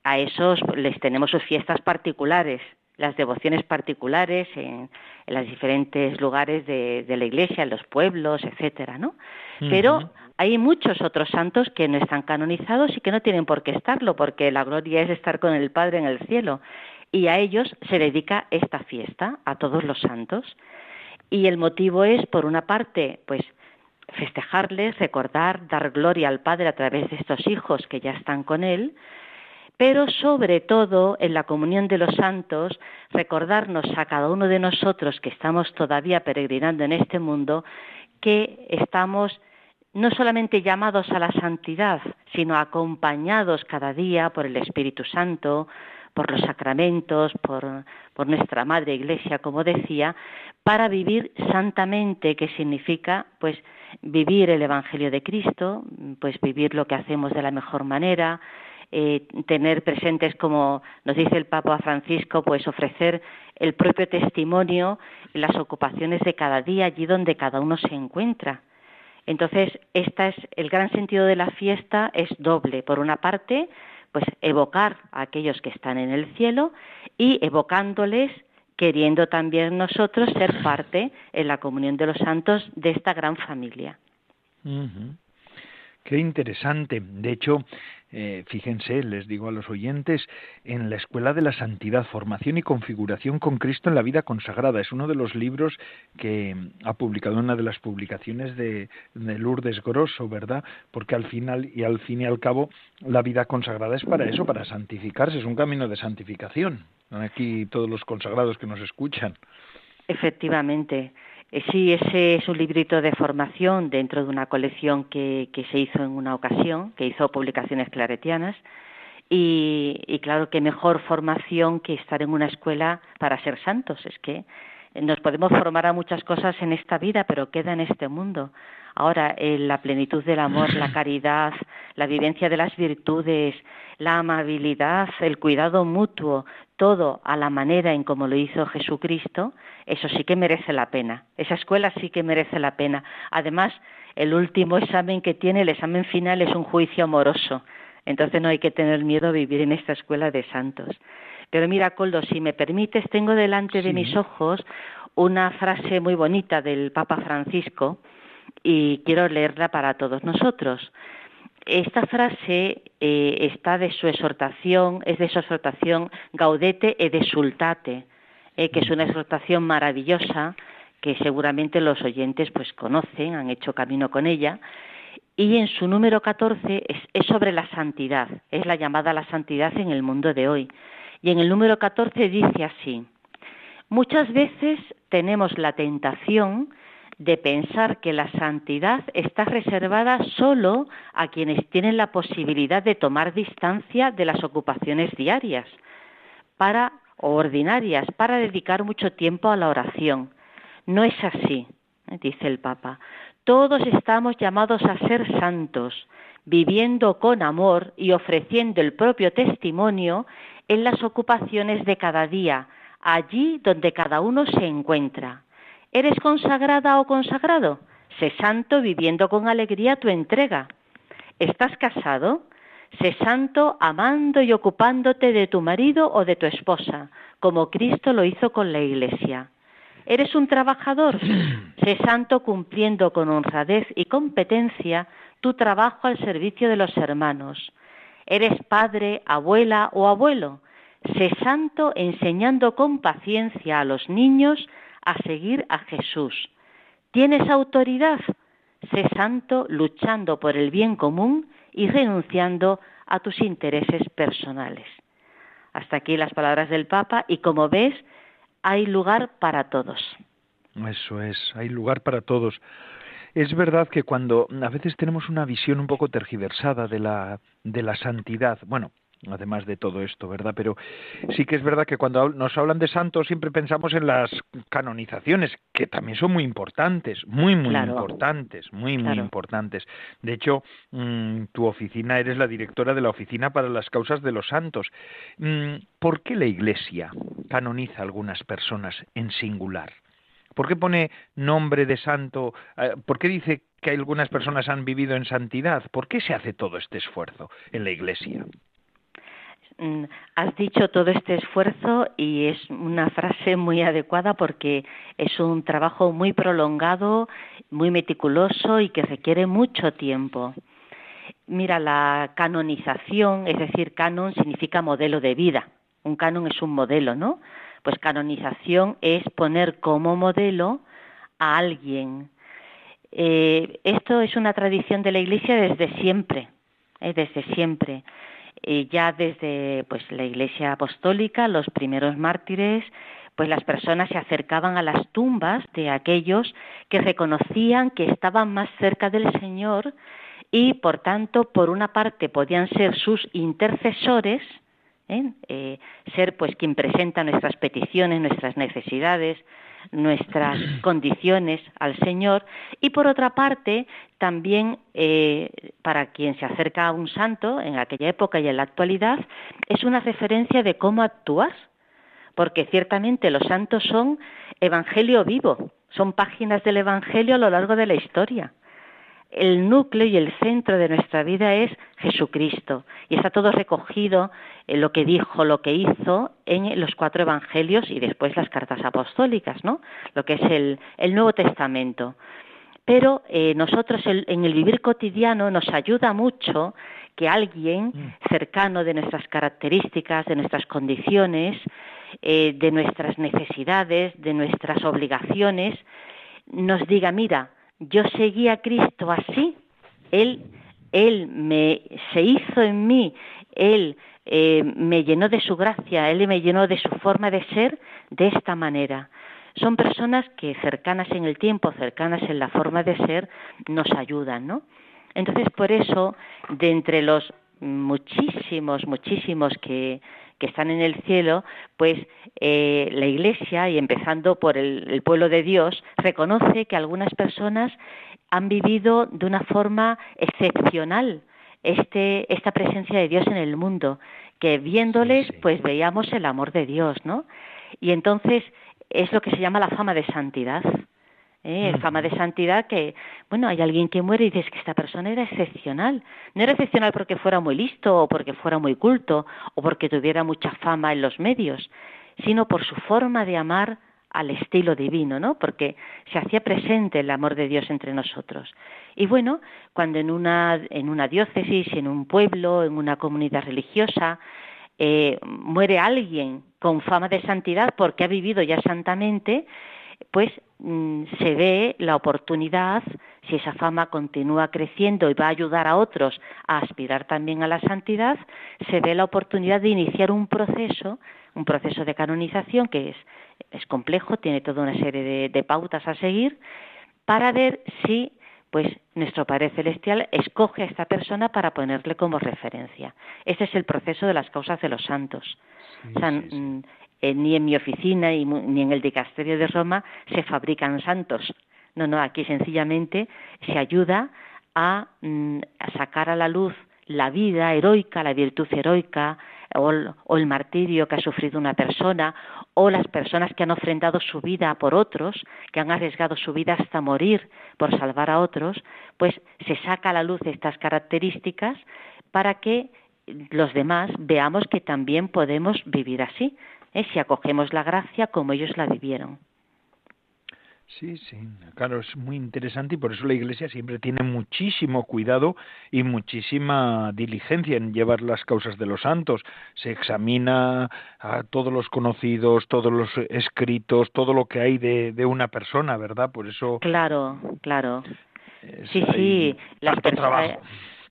A esos les tenemos sus fiestas particulares, las devociones particulares en, los diferentes lugares de, la iglesia, en los pueblos, etcétera, ¿no? Pero hay muchos otros santos que no están canonizados y que no tienen por qué estarlo, porque la gloria es estar con el Padre en el cielo. Y a ellos se dedica esta fiesta, a todos los santos. Y el motivo es, por una parte, pues festejarles, recordar, dar gloria al Padre a través de estos hijos que ya están con Él, pero sobre todo en la comunión de los santos, recordarnos a cada uno de nosotros que estamos todavía peregrinando en este mundo, que estamos no solamente llamados a la santidad, sino acompañados cada día por el Espíritu Santo, por los sacramentos, por, nuestra Madre Iglesia, como decía, para vivir santamente, que significa pues vivir el Evangelio de Cristo, pues vivir lo que hacemos de la mejor manera, eh, tener presentes, como nos dice el Papa Francisco, pues ofrecer el propio testimonio las ocupaciones de cada día, allí donde cada uno se encuentra. Entonces, esta es el gran sentido de la fiesta es doble. Por una parte, pues evocar a aquellos que están en el cielo y evocándoles queriendo también nosotros ser parte en la comunión de los santos de esta gran familia. Qué interesante. De hecho, eh, fíjense, les digo a los oyentes, en la Escuela de la Santidad, Formación y Configuración con Cristo en la Vida Consagrada. Es uno de los libros que ha publicado una de las publicaciones de, de Lourdes Grosso, ¿verdad? Porque al final y al fin y al cabo la vida consagrada es para eso, para santificarse, es un camino de santificación. Aquí todos los consagrados que nos escuchan. Efectivamente. Eh, sí, ese es un librito de formación dentro de una colección que, se hizo en una ocasión, que hizo publicaciones claretianas. Y, y, claro, qué mejor formación que estar en una escuela para ser santos. Es que nos podemos formar a muchas cosas en esta vida, pero queda en este mundo. Ahora, la plenitud del amor, la caridad, la vivencia de las virtudes, la amabilidad, el cuidado mutuo, todo a la manera en como lo hizo Jesucristo, eso sí que merece la pena. Esa escuela sí que merece la pena. Además, el último examen que tiene, el examen final, es un juicio amoroso. Entonces no hay que tener miedo a vivir en esta escuela de santos. Pero mira, Coldo, si me permites, tengo delante de mis ojos una frase muy bonita del Papa Francisco y quiero leerla para todos nosotros. Esta frase eh, está de su exhortación, es de su exhortación Gaudete e Desultate, eh, que es una exhortación maravillosa que seguramente los oyentes pues conocen, han hecho camino con ella, y en su número 14 es, es, sobre la santidad, es la llamada a la santidad en el mundo de hoy. Y en el número 14 dice así, muchas veces tenemos la tentación de pensar que la santidad está reservada solo a quienes tienen la posibilidad de tomar distancia de las ocupaciones diarias para o ordinarias para dedicar mucho tiempo a la oración. No es así, dice el Papa. Todos estamos llamados a ser santos, viviendo con amor y ofreciendo el propio testimonio en las ocupaciones de cada día, allí donde cada uno se encuentra. ¿Eres consagrada o consagrado? Sé santo viviendo con alegría tu entrega. ¿Estás casado? Sé santo amando y ocupándote de tu marido o de tu esposa, como Cristo lo hizo con la Iglesia. ¿Eres un trabajador? Sé santo cumpliendo con honradez y competencia tu trabajo al servicio de los hermanos. ¿Eres padre, abuela o abuelo? Sé santo enseñando con paciencia a los niños a seguir a Jesús. ¿Tienes autoridad? Sé santo luchando por el bien común y renunciando a tus intereses personales. Hasta aquí las palabras del Papa y como ves, hay lugar para todos. Eso es, hay lugar para todos. Es verdad que cuando a veces tenemos una visión un poco tergiversada de la, de la santidad, bueno, además de todo esto, ¿verdad? Pero sí que es verdad que cuando nos hablan de santos siempre pensamos en las canonizaciones, que también son muy importantes, muy, muy importantes, muy, muy importantes. De hecho, mm, tu oficina, eres la directora de la Oficina para las Causas de los Santos. Mm, ¿Por qué la Iglesia canoniza a algunas personas en singular? ¿Por qué pone nombre de santo? Eh, ¿Por qué dice que algunas personas han vivido en santidad? ¿Por qué se hace todo este esfuerzo en la Iglesia? Mm, has dicho todo este esfuerzo y es una frase muy adecuada porque es un trabajo muy prolongado, muy meticuloso y que requiere mucho tiempo. Mira, la canonización, es decir, canon significa modelo de vida. Un canon es un modelo, ¿no? Pues canonización es poner como modelo a alguien. Eh, esto es una tradición de la Iglesia desde siempre, ¿eh? desde siempre ya desde pues la Iglesia apostólica, los primeros mártires, pues las personas se acercaban a las tumbas de aquellos que reconocían que estaban más cerca del Señor y por tanto por una parte podían ser sus intercesores ¿eh? Eh, ser pues quien presenta nuestras peticiones nuestras necesidades nuestras condiciones al Señor. Y por otra parte también eh, para quien se acerca a un santo en aquella época y en la actualidad es una referencia de cómo actúas porque ciertamente los santos son evangelio vivo son páginas del evangelio a lo largo de la historia el núcleo y el centro de nuestra vida es Jesucristo y está todo recogido en lo que dijo, lo que hizo en los cuatro evangelios y después las cartas apostólicas, ¿no? Lo que es el, Nuevo Testamento. Pero eh, nosotros en el vivir cotidiano nos ayuda mucho que alguien mm. cercano de nuestras características, de nuestras condiciones, eh, de nuestras necesidades, de nuestras obligaciones, nos diga, mira, yo seguí a Cristo así, Él, Él me, se hizo en mí, Él eh, me llenó de su gracia, Él me llenó de su forma de ser de esta manera. Son personas que cercanas en el tiempo, cercanas en la forma de ser, nos ayudan, ¿no? Entonces, por eso, de entre los muchísimos, muchísimos que, que están en el cielo, pues eh, la Iglesia, y empezando por el, pueblo de Dios, reconoce que algunas personas han vivido de una forma excepcional este, esta presencia de Dios en el mundo, que viéndoles, pues veíamos el amor de Dios, ¿no? Y entonces es lo que se llama la fama de santidad. ¿Eh? fama de santidad que, bueno, hay alguien que muere y dices que esta persona era excepcional. No era excepcional porque fuera muy listo o porque fuera muy culto o porque tuviera mucha fama en los medios, sino por su forma de amar al estilo divino, ¿no? Porque se hacía presente el amor de Dios entre nosotros. Y bueno, cuando en una, en una diócesis, en un pueblo, en una comunidad religiosa, eh, muere alguien con fama de santidad porque ha vivido ya santamente, pues mm, se ve la oportunidad, si esa fama continúa creciendo y va a ayudar a otros a aspirar también a la santidad, se ve la oportunidad de iniciar un proceso, un proceso de canonización que es, es complejo, tiene toda una serie de, de pautas a seguir, para ver si pues nuestro Padre Celestial escoge a esta persona para ponerle como referencia. Ese es el proceso de las causas de los santos. Mm, eh, ni en mi oficina ni en el dicasterio de Roma se fabrican santos. No, no, aquí sencillamente se ayuda mm, a sacar a la luz la vida heroica, la virtud heroica, o el, martirio que ha sufrido una persona, o las personas que han ofrendado su vida por otros, que han arriesgado su vida hasta morir por salvar a otros, pues se saca a la luz estas características para que los demás veamos que también podemos vivir así, ¿eh? si acogemos la gracia como ellos la vivieron. Sí, sí, claro, es muy interesante y por eso la Iglesia siempre tiene muchísimo cuidado y muchísima diligencia en llevar las causas de los santos. Se examina a todos los conocidos, todos los escritos, todo lo que hay de, de una persona, ¿verdad? Por eso. Claro, claro. sí, sí, las personas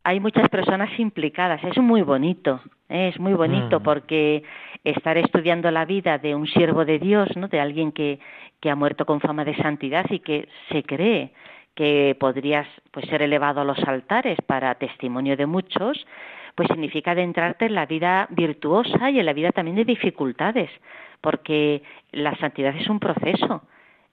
hay muchas personas implicadas. Es muy bonito. Es muy bonito mm. porque estar estudiando la vida de un siervo de Dios, ¿no? De alguien que, que ha muerto con fama de santidad y que se cree que podría pues, ser elevado a los altares para testimonio de muchos, pues significa adentrarte en la vida virtuosa y en la vida también de dificultades, porque la santidad es un proceso.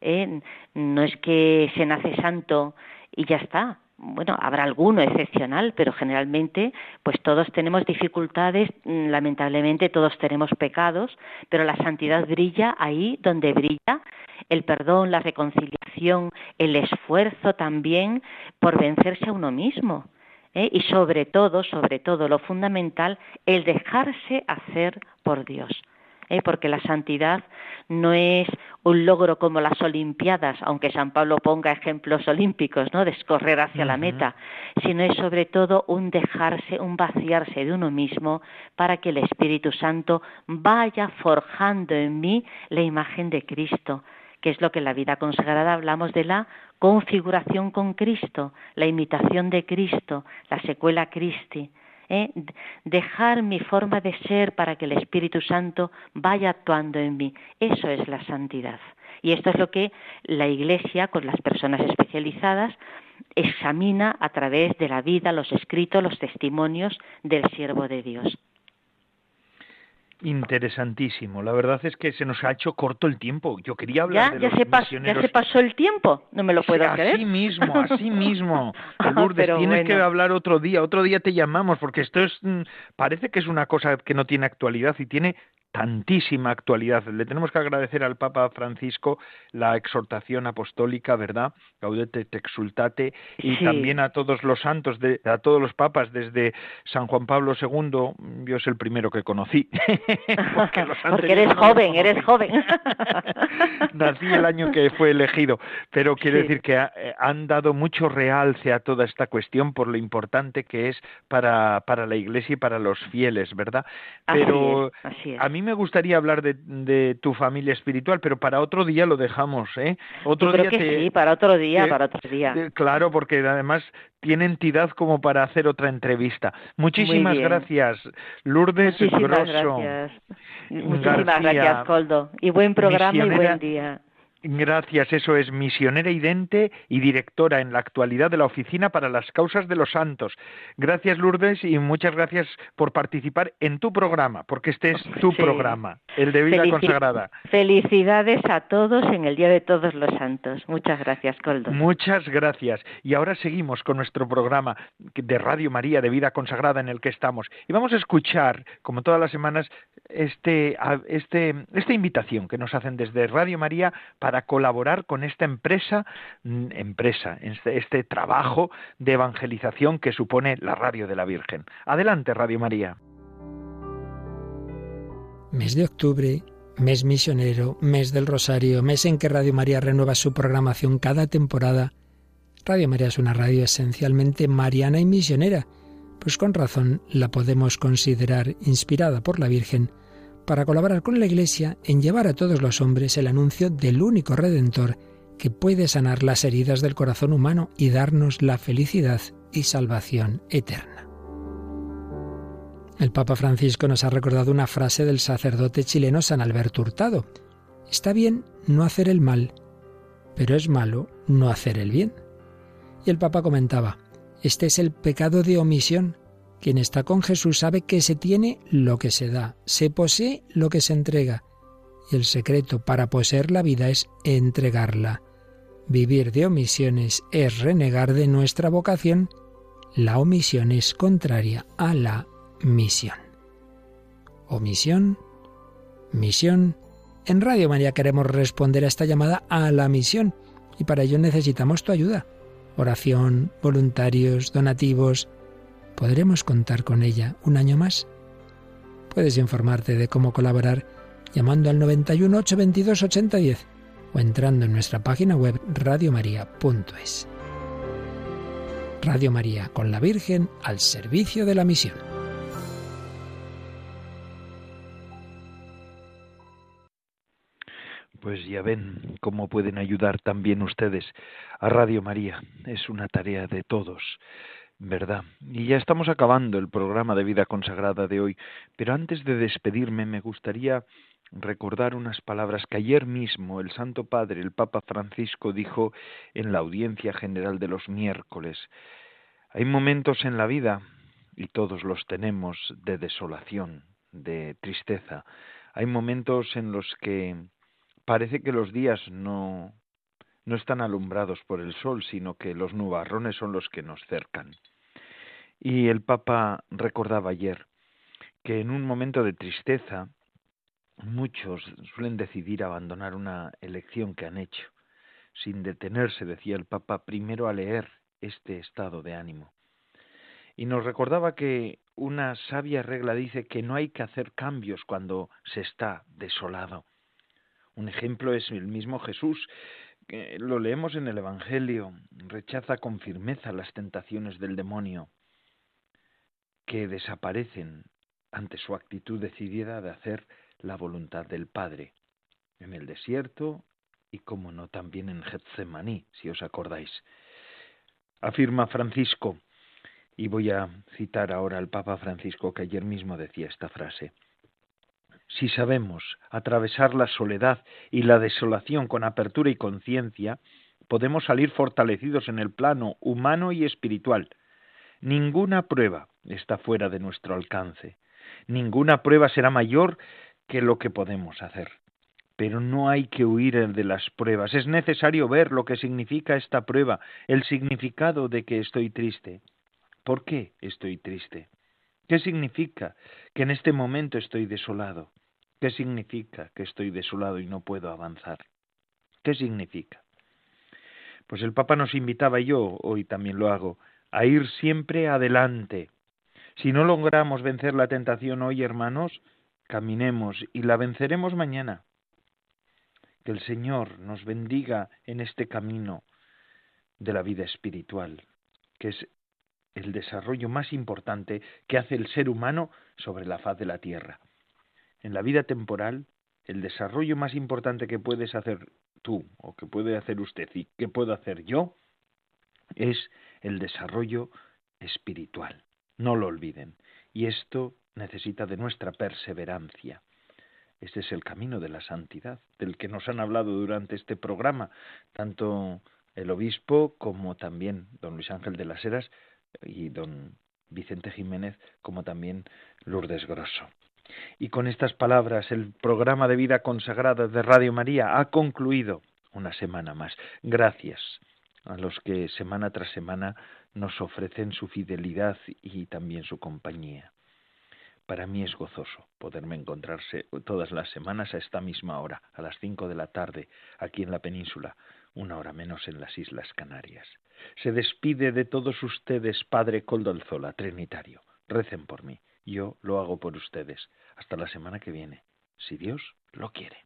¿eh? No es que se nace santo y ya está bueno, habrá alguno excepcional, pero generalmente, pues todos tenemos dificultades, mm, lamentablemente todos tenemos pecados, pero la santidad brilla ahí donde brilla el perdón, la reconciliación, el esfuerzo también por vencerse a uno mismo. ¿eh? Y sobre todo, sobre todo, lo fundamental, el dejarse hacer por Dios. ¿Eh? porque la santidad no es un logro como las Olimpiadas, aunque San Pablo ponga ejemplos olímpicos, ¿no? de escorrer hacia la meta, sino es sobre todo un dejarse, un vaciarse de uno mismo para que el Espíritu Santo vaya forjando en mí la imagen de Cristo, que es lo que en la vida consagrada hablamos de la configuración con Cristo, la imitación de Cristo, la secuela Christi. ¿Eh? dejar mi forma de ser para que el Espíritu Santo vaya actuando en mí. Eso es la santidad. Y esto es lo que la Iglesia, con las personas especializadas, examina a través de la vida, los escritos, los testimonios del siervo de Dios. Interesantísimo. La verdad es que se nos ha hecho corto el tiempo. Yo quería hablar ¿Ya? de ¿Ya se pasó, ¿Ya se pasó el tiempo? No me lo puedo creer. Así mismo, así mismo. Lourdes, tienes que hablar otro día. Otro día te llamamos porque esto es... Mm, parece que es una cosa que no tiene actualidad y tiene tantísima actualidad. Le tenemos que agradecer al Papa Francisco la exhortación apostólica, ¿verdad? Gaudete te exultate y también a todos los santos, de, a todos los papas desde San Juan Pablo II, yo es el primero que conocí. Porque, eres joven, eres joven. Nací el año que fue elegido, pero quiero decir que eh, han dado mucho realce a toda esta cuestión por lo importante que es para, para la Iglesia y para los fieles, ¿verdad? Pero a mí me gustaría hablar de, tu familia espiritual, pero para otro día lo dejamos, ¿eh? Otro día sí, para otro día, para otro día. claro, porque además tiene entidad como para hacer otra entrevista. Muchísimas gracias, Lourdes Muchísimas Gracias. Muchísimas gracias, Coldo. Y buen programa y buen día. Gracias, eso es misionera idente y directora en la actualidad de la Oficina para las Causas de los Santos. Gracias, Lourdes, y muchas gracias por participar en tu programa, porque este es tu programa, el de vida consagrada. Felicidades a todos en el Día de Todos los Santos. Muchas gracias, Coldo. Muchas gracias. Y ahora seguimos con nuestro programa de Radio María de Vida Consagrada en el que estamos. Y vamos a escuchar, como todas las semanas, este, este, esta invitación que nos hacen desde Radio María para colaborar con esta empresa, mm, empresa, este, este trabajo de evangelización que supone la Radio de la Virgen. Adelante, Radio María. Mes de octubre, mes misionero, mes del Rosario, mes en que Radio María renueva su programación cada temporada. Radio María es una radio esencialmente mariana y misionera, pues con razón la podemos considerar inspirada por la Virgen para colaborar con la Iglesia en llevar a todos los hombres el anuncio del único Redentor que puede sanar las heridas del corazón humano y darnos la felicidad y salvación eterna. El Papa Francisco nos ha recordado una frase del sacerdote chileno San Alberto Hurtado. Está bien no hacer el mal, pero es malo no hacer el bien. Y el Papa comentaba, este es el pecado de omisión quien está con Jesús sabe que se tiene lo que se da, se posee lo que se entrega. Y el secreto para poseer la vida es entregarla. Vivir de omisiones es renegar de nuestra vocación. La omisión es contraria a la misión. Omisión, misión. En Radio María queremos responder a esta llamada a la misión y para ello necesitamos tu ayuda. Oración, voluntarios, donativos, ¿Podremos contar con ella un año más? Puedes informarte de cómo colaborar llamando al 91 822 8010 o entrando en nuestra página web radiomaria.es. Radio María con la Virgen al servicio de la misión. Pues ya ven cómo pueden ayudar también ustedes a Radio María. Es una tarea de todos. ¿Verdad? Y ya estamos acabando el programa de vida consagrada de hoy, pero antes de despedirme me gustaría recordar unas palabras que ayer mismo el Santo Padre, el Papa Francisco, dijo en la audiencia general de los miércoles. Hay momentos en la vida, y todos los tenemos, de desolación, de tristeza. Hay momentos en los que parece que los días no no están alumbrados por el sol, sino que los nubarrones son los que nos cercan. Y el Papa recordaba ayer que en un momento de tristeza muchos suelen decidir abandonar una elección que han hecho, sin detenerse, decía el Papa, primero a leer este estado de ánimo. Y nos recordaba que una sabia regla dice que no hay que hacer cambios cuando se está desolado. Un ejemplo es el mismo Jesús, lo leemos en el Evangelio, rechaza con firmeza las tentaciones del demonio, que desaparecen ante su actitud decidida de hacer la voluntad del Padre, en el desierto y, como no, también en Getsemaní, si os acordáis. Afirma Francisco, y voy a citar ahora al Papa Francisco que ayer mismo decía esta frase, si sabemos atravesar la soledad y la desolación con apertura y conciencia, podemos salir fortalecidos en el plano humano y espiritual. Ninguna prueba está fuera de nuestro alcance. Ninguna prueba será mayor que lo que podemos hacer. Pero no hay que huir de las pruebas. Es necesario ver lo que significa esta prueba, el significado de que estoy triste. ¿Por qué estoy triste? ¿Qué significa que en este momento estoy desolado? ¿Qué significa que estoy desolado y no puedo avanzar? ¿Qué significa? Pues el Papa nos invitaba, y yo hoy también lo hago, a ir siempre adelante. Si no logramos vencer la tentación hoy, hermanos, caminemos y la venceremos mañana. Que el Señor nos bendiga en este camino de la vida espiritual, que es el desarrollo más importante que hace el ser humano sobre la faz de la tierra. En la vida temporal, el desarrollo más importante que puedes hacer tú o que puede hacer usted y que puedo hacer yo es el desarrollo espiritual. No lo olviden. Y esto necesita de nuestra perseverancia. Este es el camino de la santidad, del que nos han hablado durante este programa, tanto el obispo como también don Luis Ángel de las Heras y don Vicente Jiménez, como también Lourdes Grosso. Y con estas palabras, el programa de vida consagrada de Radio María ha concluido una semana más. Gracias a los que semana tras semana nos ofrecen su fidelidad y también su compañía. Para mí es gozoso poderme encontrarse todas las semanas a esta misma hora, a las cinco de la tarde, aquí en la península, una hora menos en las Islas Canarias. Se despide de todos ustedes, Padre Coldolzola, Trinitario. Recen por mí. Yo lo hago por ustedes. Hasta la semana que viene, si Dios lo quiere.